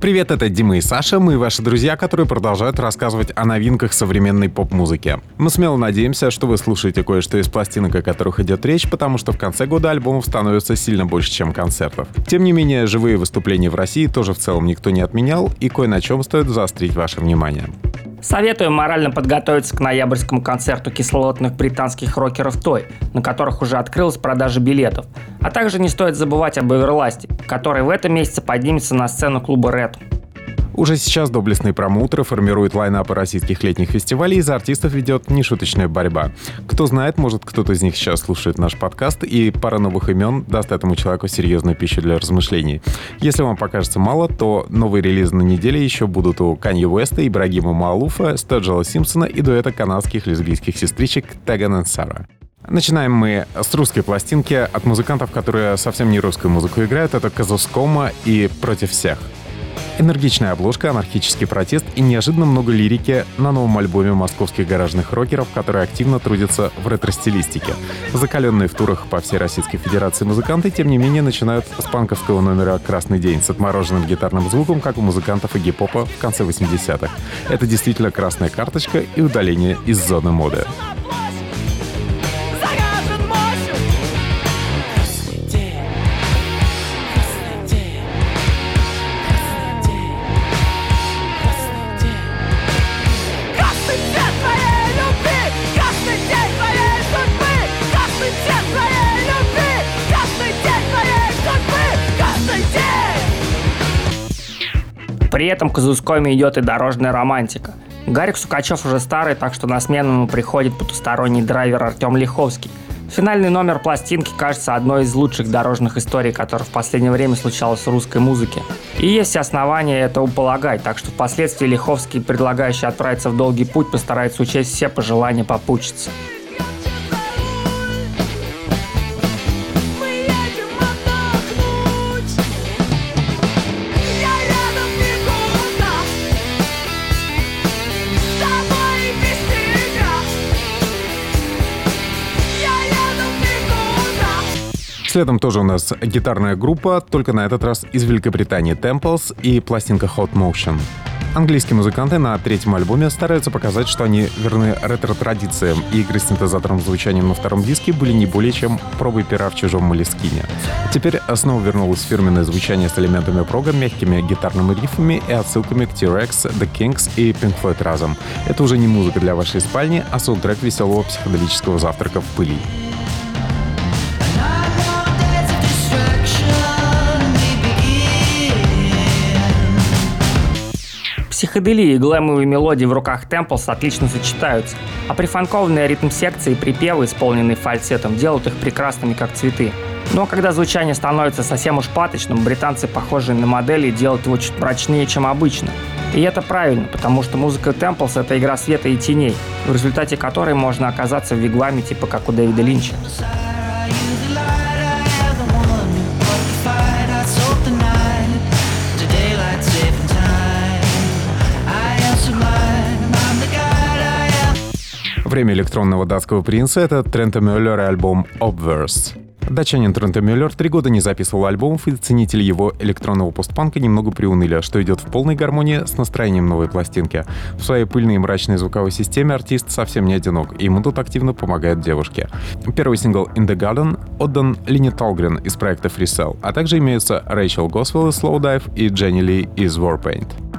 Привет, это Дима и Саша, мы ваши друзья, которые продолжают рассказывать о новинках современной поп-музыки. Мы смело надеемся, что вы слушаете кое-что из пластинок, о которых идет речь, потому что в конце года альбомов становится сильно больше, чем концертов. Тем не менее, живые выступления в России тоже в целом никто не отменял, и кое на чем стоит заострить ваше внимание. Советую морально подготовиться к ноябрьскому концерту кислотных британских рокеров Той, на которых уже открылась продажа билетов. А также не стоит забывать об Эверласте, который в этом месяце поднимется на сцену клуба Red. Уже сейчас доблестные промоутеры формируют лайнапы российских летних фестивалей, и за артистов ведет нешуточная борьба. Кто знает, может кто-то из них сейчас слушает наш подкаст, и пара новых имен даст этому человеку серьезную пищу для размышлений. Если вам покажется мало, то новые релизы на неделе еще будут у Канье Уэста, Ибрагима Малуфа, Стэджела Симпсона и дуэта канадских лесбийских сестричек Теган и Сара. Начинаем мы с русской пластинки от музыкантов, которые совсем не русскую музыку играют. Это Казускома и «Против всех». Энергичная обложка, анархический протест и неожиданно много лирики на новом альбоме московских гаражных рокеров, которые активно трудятся в ретро-стилистике. Закаленные в турах по всей Российской Федерации музыканты, тем не менее, начинают с панковского номера «Красный день» с отмороженным гитарным звуком, как у музыкантов и гип-попа в конце 80-х. Это действительно красная карточка и удаление из зоны моды. Этом к Казускоме идет и дорожная романтика. Гарик Сукачев уже старый, так что на смену ему приходит потусторонний драйвер Артем Лиховский. Финальный номер пластинки кажется одной из лучших дорожных историй, которая в последнее время случалась в русской музыке. И есть основания этого полагать, так что впоследствии Лиховский, предлагающий отправиться в долгий путь, постарается учесть все пожелания попутчицы. Следом тоже у нас гитарная группа, только на этот раз из Великобритании Temples и пластинка Hot Motion. Английские музыканты на третьем альбоме стараются показать, что они верны ретро-традициям, и игры с синтезаторным звучанием на втором диске были не более чем пробой пера в чужом молескине. Теперь снова вернулось фирменное звучание с элементами прога, мягкими гитарными рифами и отсылками к T-Rex, The Kings и Pink Floyd разом. Это уже не музыка для вашей спальни, а саундтрек веселого психоделического завтрака в пыли. Психоделия и глэмовые мелодии в руках Темплс отлично сочетаются, а прифанкованные ритм-секции и припевы, исполненные фальцетом, делают их прекрасными как цветы. Но когда звучание становится совсем уж паточным, британцы, похожие на модели, делают его чуть мрачнее, чем обычно. И это правильно, потому что музыка Темплс — это игра света и теней, в результате которой можно оказаться в вигваме типа как у Дэвида Линча. Время электронного датского принца — это Трента Мюллер альбом Obverse. Датчанин Трента Мюллер три года не записывал альбомов, и ценители его электронного постпанка немного приуныли, что идет в полной гармонии с настроением новой пластинки. В своей пыльной и мрачной звуковой системе артист совсем не одинок, и ему тут активно помогает девушки. Первый сингл «In the Garden» отдан Лине Толгрен из проекта Free Cell, а также имеются Рэйчел Госвелл из Slowdive и Дженни Ли из Warpaint.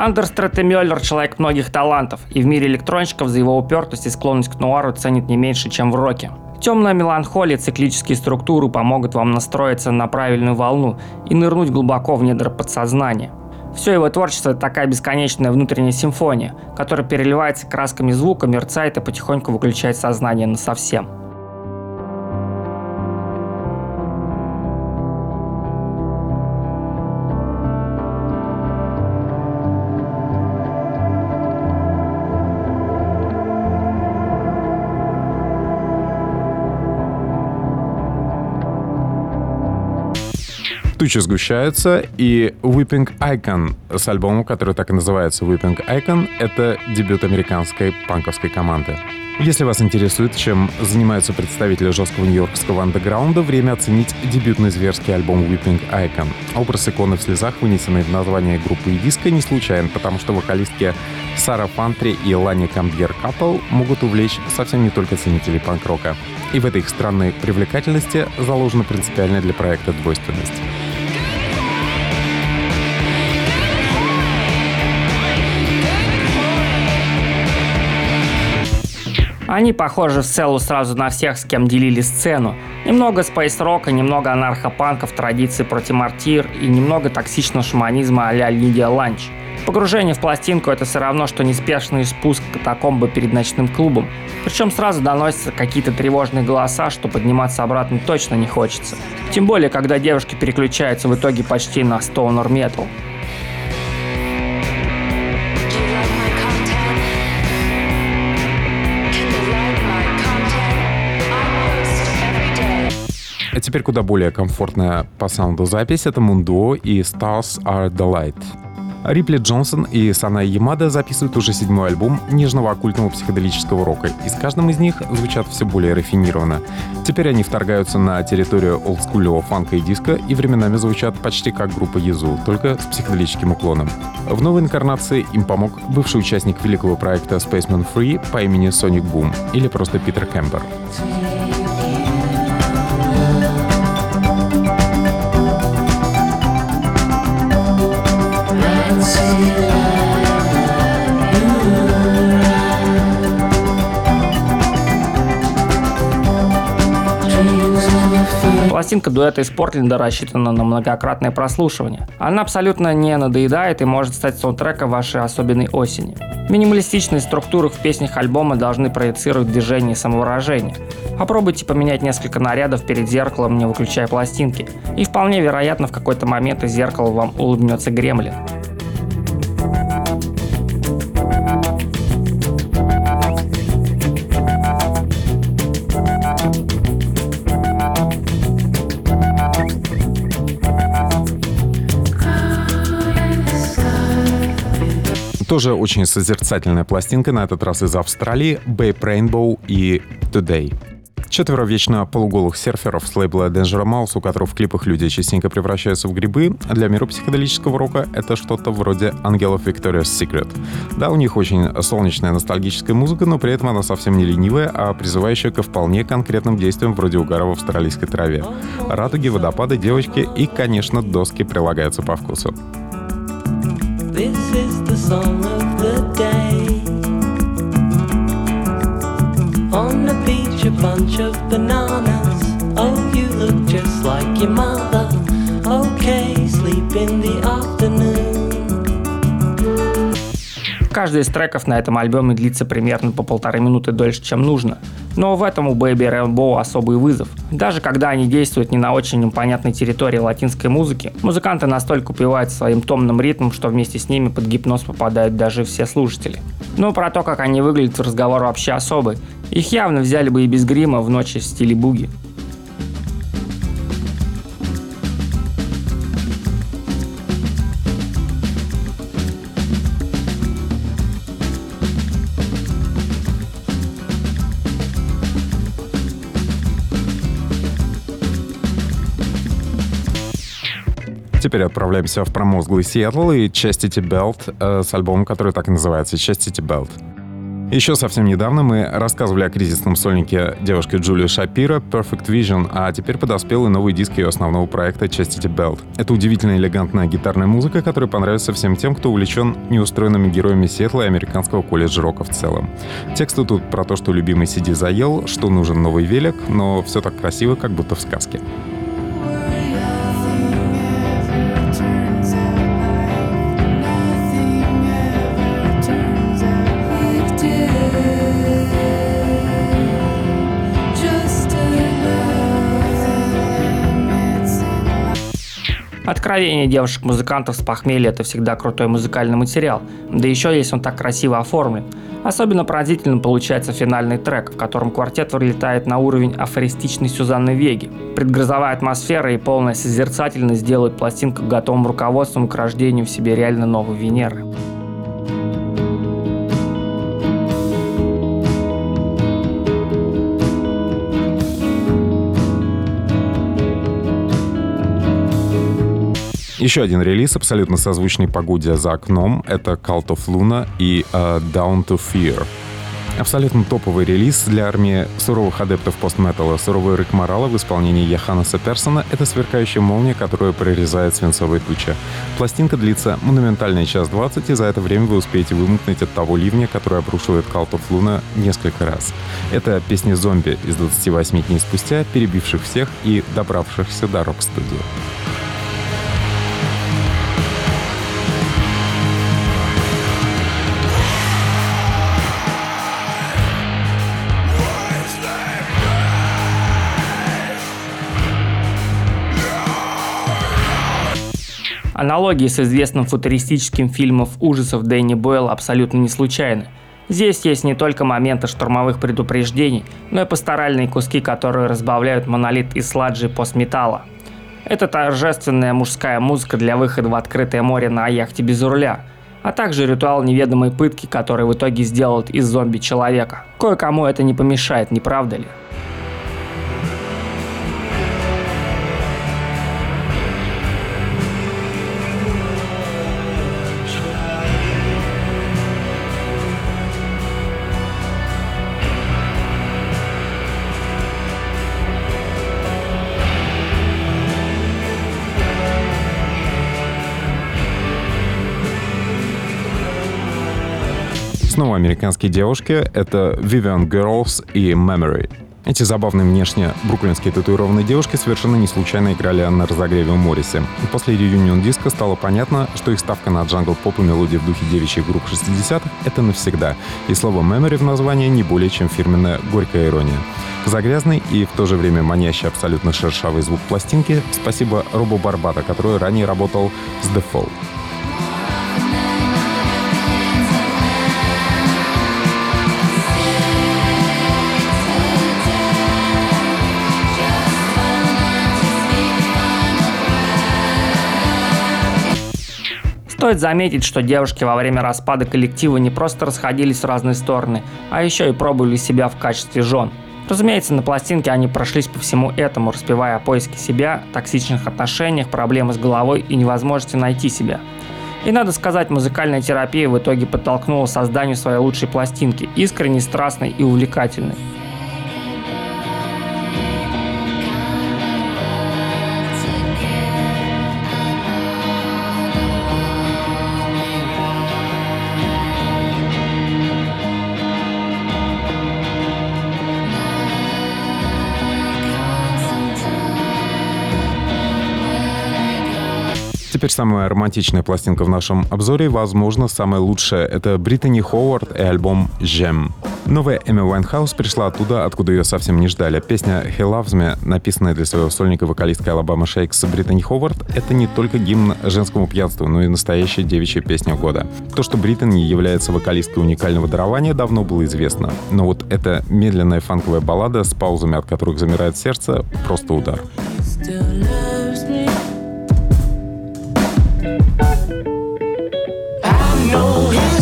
Андерс Третемюллер – человек многих талантов, и в мире электронщиков за его упертость и склонность к нуару ценит не меньше, чем в роке. Темная меланхолия, циклические структуры помогут вам настроиться на правильную волну и нырнуть глубоко в недра подсознания. Все его творчество – это такая бесконечная внутренняя симфония, которая переливается красками звука, мерцает и потихоньку выключает сознание на Тучи сгущаются, и Whipping Icon с альбомом, который так и называется Whipping Icon, это дебют американской панковской команды. Если вас интересует, чем занимаются представители жесткого нью-йоркского андеграунда, время оценить дебютный зверский альбом Whipping Icon. Образ иконы в слезах, вынесенный в название группы и диска, не случайен, потому что вокалистки Сара Фантри и Лани Камбьер Капл могут увлечь совсем не только ценителей панк-рока. И в этой их странной привлекательности заложена принципиальная для проекта двойственность. Они похожи в целу сразу на всех, с кем делили сцену. Немного спейс-рока, немного анархопанка в традиции протимартир и немного токсичного шаманизма а-ля Лидия Ланч. Погружение в пластинку – это все равно, что неспешный спуск катакомбы перед ночным клубом. Причем сразу доносятся какие-то тревожные голоса, что подниматься обратно точно не хочется. Тем более, когда девушки переключаются в итоге почти на стоунер метал. А теперь куда более комфортная по саунду запись — это Мундо и Stars Are the Light. Рипли Джонсон и Санай Ямада записывают уже седьмой альбом нежного оккультного психоделического рока, и с каждым из них звучат все более рафинированно. Теперь они вторгаются на территорию олдскульного фанка и диска и временами звучат почти как группа Езу, только с психоделическим уклоном. В новой инкарнации им помог бывший участник великого проекта Spaceman Free по имени Sonic Boom или просто Питер Кемпер. Пластинка дуэта из Портленда рассчитана на многократное прослушивание. Она абсолютно не надоедает и может стать саундтреком вашей особенной осени. Минималистичные структуры в песнях альбома должны проецировать движение и самовыражение. Попробуйте поменять несколько нарядов перед зеркалом, не выключая пластинки. И вполне вероятно в какой-то момент из зеркала вам улыбнется гремлин. Тоже очень созерцательная пластинка, на этот раз из Австралии, Babe Rainbow и Today. Четверо вечно полуголых серферов с лейбла Danger Mouse, у которых в клипах люди частенько превращаются в грибы, для мира психоделического рока это что-то вроде ангелов Victoria's Secret. Да, у них очень солнечная ностальгическая музыка, но при этом она совсем не ленивая, а призывающая ко вполне конкретным действиям вроде угара в австралийской траве. Радуги, водопады, девочки и, конечно, доски прилагаются по вкусу. This is the song On the beach, a bunch of bananas. Oh, you look just like your mother. Okay, sleep in the afternoon. Каждый из треков на этом альбоме длится примерно по полторы минуты дольше, чем нужно. Но в этом у Baby Rainbow особый вызов. Даже когда они действуют не на очень понятной территории латинской музыки, музыканты настолько упивают своим томным ритмом, что вместе с ними под гипноз попадают даже все слушатели. Но про то, как они выглядят, разговор вообще особый. Их явно взяли бы и без грима в ночи в стиле буги. Теперь отправляемся в промозглый Сиэтл и Chastity Belt э, с альбомом, который так и называется Chastity Belt. Еще совсем недавно мы рассказывали о кризисном сольнике девушки Джулии Шапира Perfect Vision, а теперь подоспел и новый диск ее основного проекта Chastity Belt. Это удивительно элегантная гитарная музыка, которая понравится всем тем, кто увлечен неустроенными героями Сиэтла и американского колледжа рока в целом. Тексты тут про то, что любимый Сиди заел, что нужен новый велик, но все так красиво, как будто в сказке. Откровение девушек-музыкантов с похмелья – это всегда крутой музыкальный материал, да еще если он так красиво оформлен. Особенно поразительным получается финальный трек, в котором квартет вылетает на уровень афористичной Сюзанны Веги. Предгрозовая атмосфера и полная созерцательность делают пластинку готовым руководством к рождению в себе реально новой Венеры. Еще один релиз, абсолютно созвучный погоде за окном, это Cult of Luna и uh, Down to Fear. Абсолютно топовый релиз для армии суровых адептов постметалла. Суровый рык морала в исполнении Яханаса Персона — это сверкающая молния, которая прорезает свинцовые тучи. Пластинка длится монументальный час двадцать, и за это время вы успеете вымокнуть от того ливня, который обрушивает Cult of Luna несколько раз. Это песни зомби из 28 дней спустя, перебивших всех и добравшихся до рок-студии. Аналогии с известным футуристическим фильмом ужасов Дэнни Бойла абсолютно не случайны. Здесь есть не только моменты штурмовых предупреждений, но и пасторальные куски, которые разбавляют монолит из сладжи постметалла. Это торжественная мужская музыка для выхода в открытое море на яхте без руля, а также ритуал неведомой пытки, который в итоге сделает из зомби человека. Кое-кому это не помешает, не правда ли? Снова американские девушки — это Vivian Girls и Memory. Эти забавные внешне бруклинские татуированные девушки совершенно не случайно играли на разогреве в Моррисе. После реюнион диска стало понятно, что их ставка на джангл-поп и мелодии в духе девичьих групп 60-х — это навсегда. И слово «memory» в названии не более чем фирменная горькая ирония. Загрязный и в то же время манящий абсолютно шершавый звук пластинки спасибо Робу Барбата, который ранее работал с The Fall. Стоит заметить, что девушки во время распада коллектива не просто расходились в разные стороны, а еще и пробовали себя в качестве жен. Разумеется, на пластинке они прошлись по всему этому, распевая о поиске себя, токсичных отношениях, проблемах с головой и невозможности найти себя. И надо сказать, музыкальная терапия в итоге подтолкнула созданию своей лучшей пластинки, искренней, страстной и увлекательной. Теперь самая романтичная пластинка в нашем обзоре, возможно, самая лучшая. Это Британи Ховард и альбом «Jaime». Новая Эми Уайнхаус пришла оттуда, откуда ее совсем не ждали. Песня «He Loves Me», написанная для своего сольника вокалистка Alabama Shakes Британи Ховард, это не только гимн женскому пьянству, но и настоящая девичья песня года. То, что Британи является вокалисткой уникального дарования, давно было известно. Но вот эта медленная фанковая баллада с паузами, от которых замирает сердце, просто удар. know.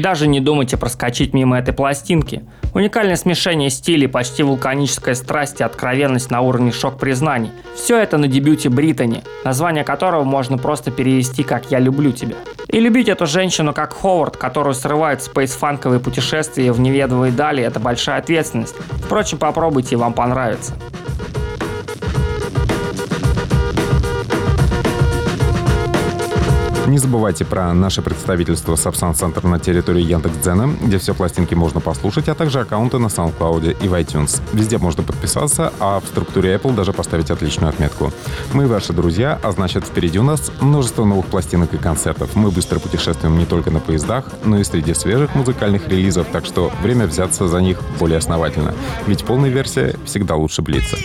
Даже не думайте проскочить мимо этой пластинки. Уникальное смешение стилей, почти вулканическая страсть и откровенность на уровне шок-признаний. Все это на дебюте Британи, название которого можно просто перевести как «Я люблю тебя». И любить эту женщину как Ховард, которую срывают спейсфанковые путешествия в неведомые дали, это большая ответственность. Впрочем, попробуйте, и вам понравится. Не забывайте про наше представительство Сапсан Центр на территории Яндекс.Дзена, где все пластинки можно послушать, а также аккаунты на SoundCloud и в iTunes. Везде можно подписаться, а в структуре Apple даже поставить отличную отметку. Мы ваши друзья, а значит впереди у нас множество новых пластинок и концертов. Мы быстро путешествуем не только на поездах, но и среди свежих музыкальных релизов, так что время взяться за них более основательно. Ведь полная версия всегда лучше блица.